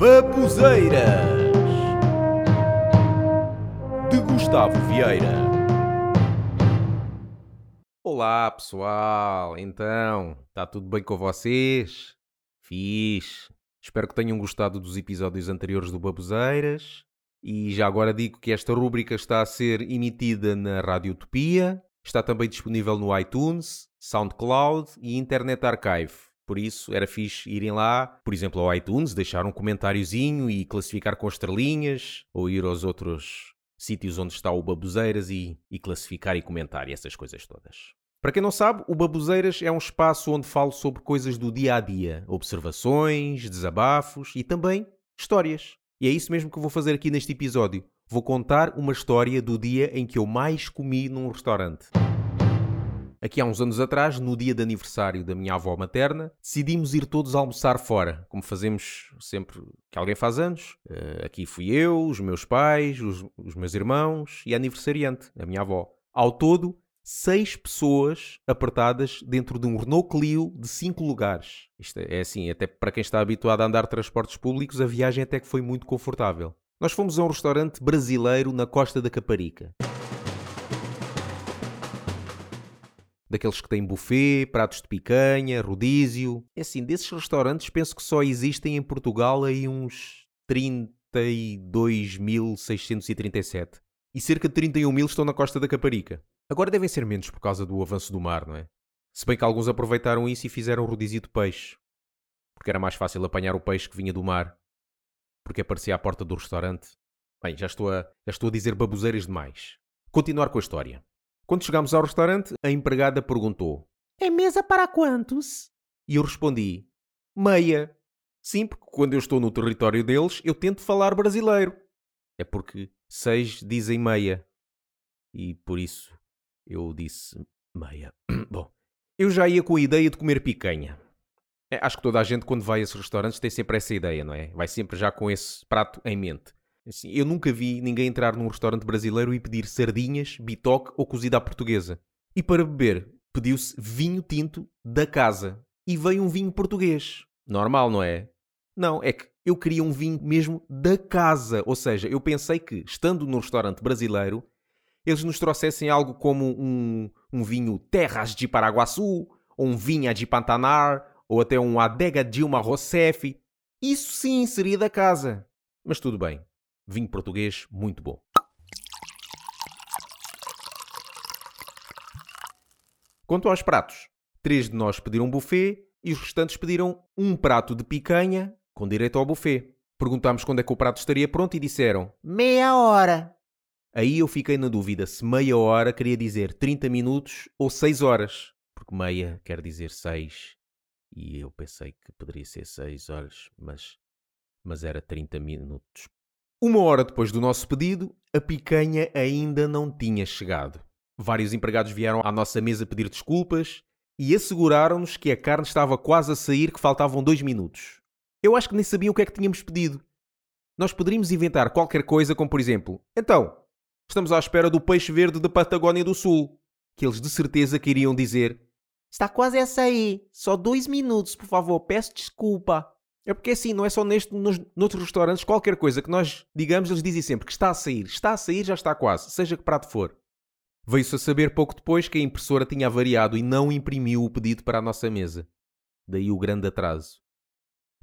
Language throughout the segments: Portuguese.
Babuzeiras de Gustavo Vieira. Olá pessoal, então, está tudo bem com vocês? Fiz. Espero que tenham gostado dos episódios anteriores do Babuzeiras. E já agora digo que esta rúbrica está a ser emitida na Rádio Utopia, está também disponível no iTunes, SoundCloud e Internet Archive. Por isso, era fixe irem lá, por exemplo, ao iTunes, deixar um comentáriozinho e classificar com estrelinhas, ou ir aos outros sítios onde está o Babuzeiras e, e classificar e comentar e essas coisas todas. Para quem não sabe, o Babuzeiras é um espaço onde falo sobre coisas do dia a dia, observações, desabafos e também histórias. E é isso mesmo que eu vou fazer aqui neste episódio. Vou contar uma história do dia em que eu mais comi num restaurante. Aqui há uns anos atrás, no dia de aniversário da minha avó materna, decidimos ir todos almoçar fora, como fazemos sempre que alguém faz anos. Uh, aqui fui eu, os meus pais, os, os meus irmãos e a aniversariante, a minha avó. Ao todo, seis pessoas apertadas dentro de um Renault Clio de cinco lugares. Isto é assim, até para quem está habituado a andar transportes públicos, a viagem até que foi muito confortável. Nós fomos a um restaurante brasileiro na costa da Caparica. Daqueles que têm buffet, pratos de picanha, rodízio. É assim, desses restaurantes penso que só existem em Portugal aí uns 32.637. E cerca de 31 mil estão na costa da Caparica. Agora devem ser menos por causa do avanço do mar, não é? Se bem que alguns aproveitaram isso e fizeram rodízio de peixe. Porque era mais fácil apanhar o peixe que vinha do mar. Porque aparecia à porta do restaurante. Bem, já estou a, já estou a dizer baboseiras demais. Continuar com a história. Quando chegámos ao restaurante, a empregada perguntou: É mesa para quantos? E eu respondi: Meia. Sim, porque quando eu estou no território deles, eu tento falar brasileiro. É porque seis dizem meia. E por isso eu disse meia. Bom, eu já ia com a ideia de comer picanha. É, acho que toda a gente, quando vai a esses restaurantes, tem sempre essa ideia, não é? Vai sempre já com esse prato em mente. Assim, eu nunca vi ninguém entrar num restaurante brasileiro e pedir sardinhas, bitoque ou cozida à portuguesa. E para beber, pediu-se vinho tinto da casa. E veio um vinho português. Normal, não é? Não, é que eu queria um vinho mesmo da casa. Ou seja, eu pensei que, estando num restaurante brasileiro, eles nos trouxessem algo como um, um vinho Terras de Paraguaçu, ou um vinha de Pantanar, ou até um Adega Dilma Rousseff. Isso sim seria da casa. Mas tudo bem vinho português muito bom. Quanto aos pratos, três de nós pediram buffet e os restantes pediram um prato de picanha com direito ao buffet. Perguntámos quando é que o prato estaria pronto e disseram meia hora. Aí eu fiquei na dúvida se meia hora queria dizer 30 minutos ou 6 horas, porque meia quer dizer 6 e eu pensei que poderia ser 6 horas, mas, mas era 30 minutos uma hora depois do nosso pedido, a picanha ainda não tinha chegado. Vários empregados vieram à nossa mesa pedir desculpas e asseguraram-nos que a carne estava quase a sair, que faltavam dois minutos. Eu acho que nem sabiam o que é que tínhamos pedido. Nós poderíamos inventar qualquer coisa, como por exemplo: Então, estamos à espera do peixe verde da Patagónia do Sul. Que eles de certeza queriam dizer: Está quase a sair. Só dois minutos, por favor, peço desculpa. É porque assim, não é só neste, nos, noutros restaurantes, qualquer coisa que nós digamos, eles dizem sempre que está a sair. Está a sair, já está quase, seja que prato for. Veio-se a saber pouco depois que a impressora tinha avariado e não imprimiu o pedido para a nossa mesa. Daí o grande atraso.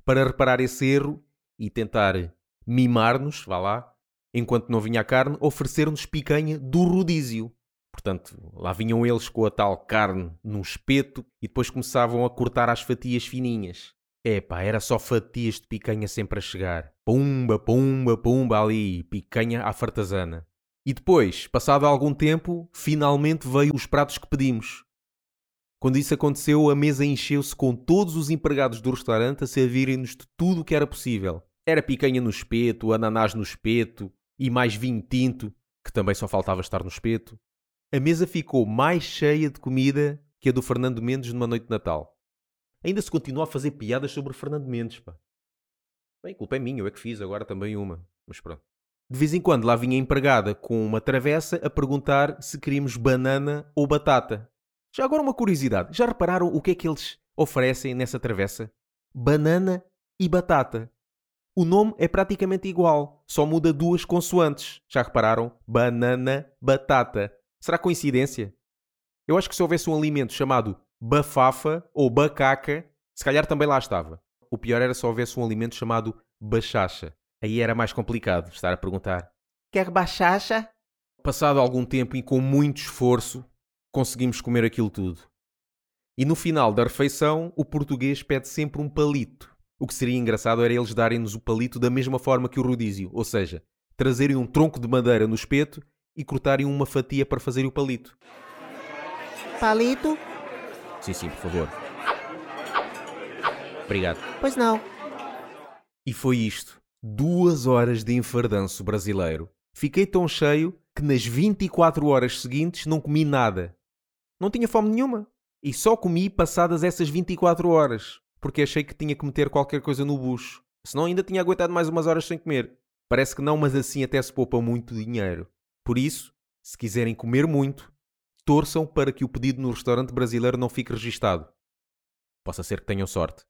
Para reparar esse erro e tentar mimar-nos, vá lá, enquanto não vinha a carne, ofereceram-nos picanha do rodízio. Portanto, lá vinham eles com a tal carne num espeto e depois começavam a cortar as fatias fininhas. Epá, era só fatias de picanha sempre a chegar. Pumba, pumba, pumba ali, picanha à fartazana. E depois, passado algum tempo, finalmente veio os pratos que pedimos. Quando isso aconteceu, a mesa encheu-se com todos os empregados do restaurante a servirem-nos de tudo o que era possível. Era picanha no espeto, ananás no espeto e mais vinho tinto, que também só faltava estar no espeto. A mesa ficou mais cheia de comida que a do Fernando Mendes numa noite de Natal. Ainda se continua a fazer piadas sobre Fernando Mendes, pá. Bem, culpa é minha, eu é que fiz agora também uma. Mas pronto. De vez em quando lá vinha empregada com uma travessa a perguntar se queríamos banana ou batata. Já agora uma curiosidade. Já repararam o que é que eles oferecem nessa travessa? Banana e batata. O nome é praticamente igual, só muda duas consoantes. Já repararam? Banana, batata. Será coincidência? Eu acho que se houvesse um alimento chamado bafafa ou bacaca, se calhar também lá estava. O pior era se houvesse um alimento chamado bachacha. Aí era mais complicado estar a perguntar: Quer bachacha? Passado algum tempo e com muito esforço, conseguimos comer aquilo tudo. E no final da refeição, o português pede sempre um palito. O que seria engraçado era eles darem-nos o palito da mesma forma que o rodízio, ou seja, trazerem um tronco de madeira no espeto e cortarem uma fatia para fazer o palito. Palito? Sim, sim, por favor. Obrigado. Pois não. E foi isto. Duas horas de enfardanço brasileiro. Fiquei tão cheio que nas 24 horas seguintes não comi nada. Não tinha fome nenhuma. E só comi passadas essas 24 horas, porque achei que tinha que meter qualquer coisa no bucho. Senão ainda tinha aguentado mais umas horas sem comer. Parece que não, mas assim até se poupa muito dinheiro. Por isso, se quiserem comer muito, torçam para que o pedido no restaurante brasileiro não fique registado. Possa ser que tenham sorte.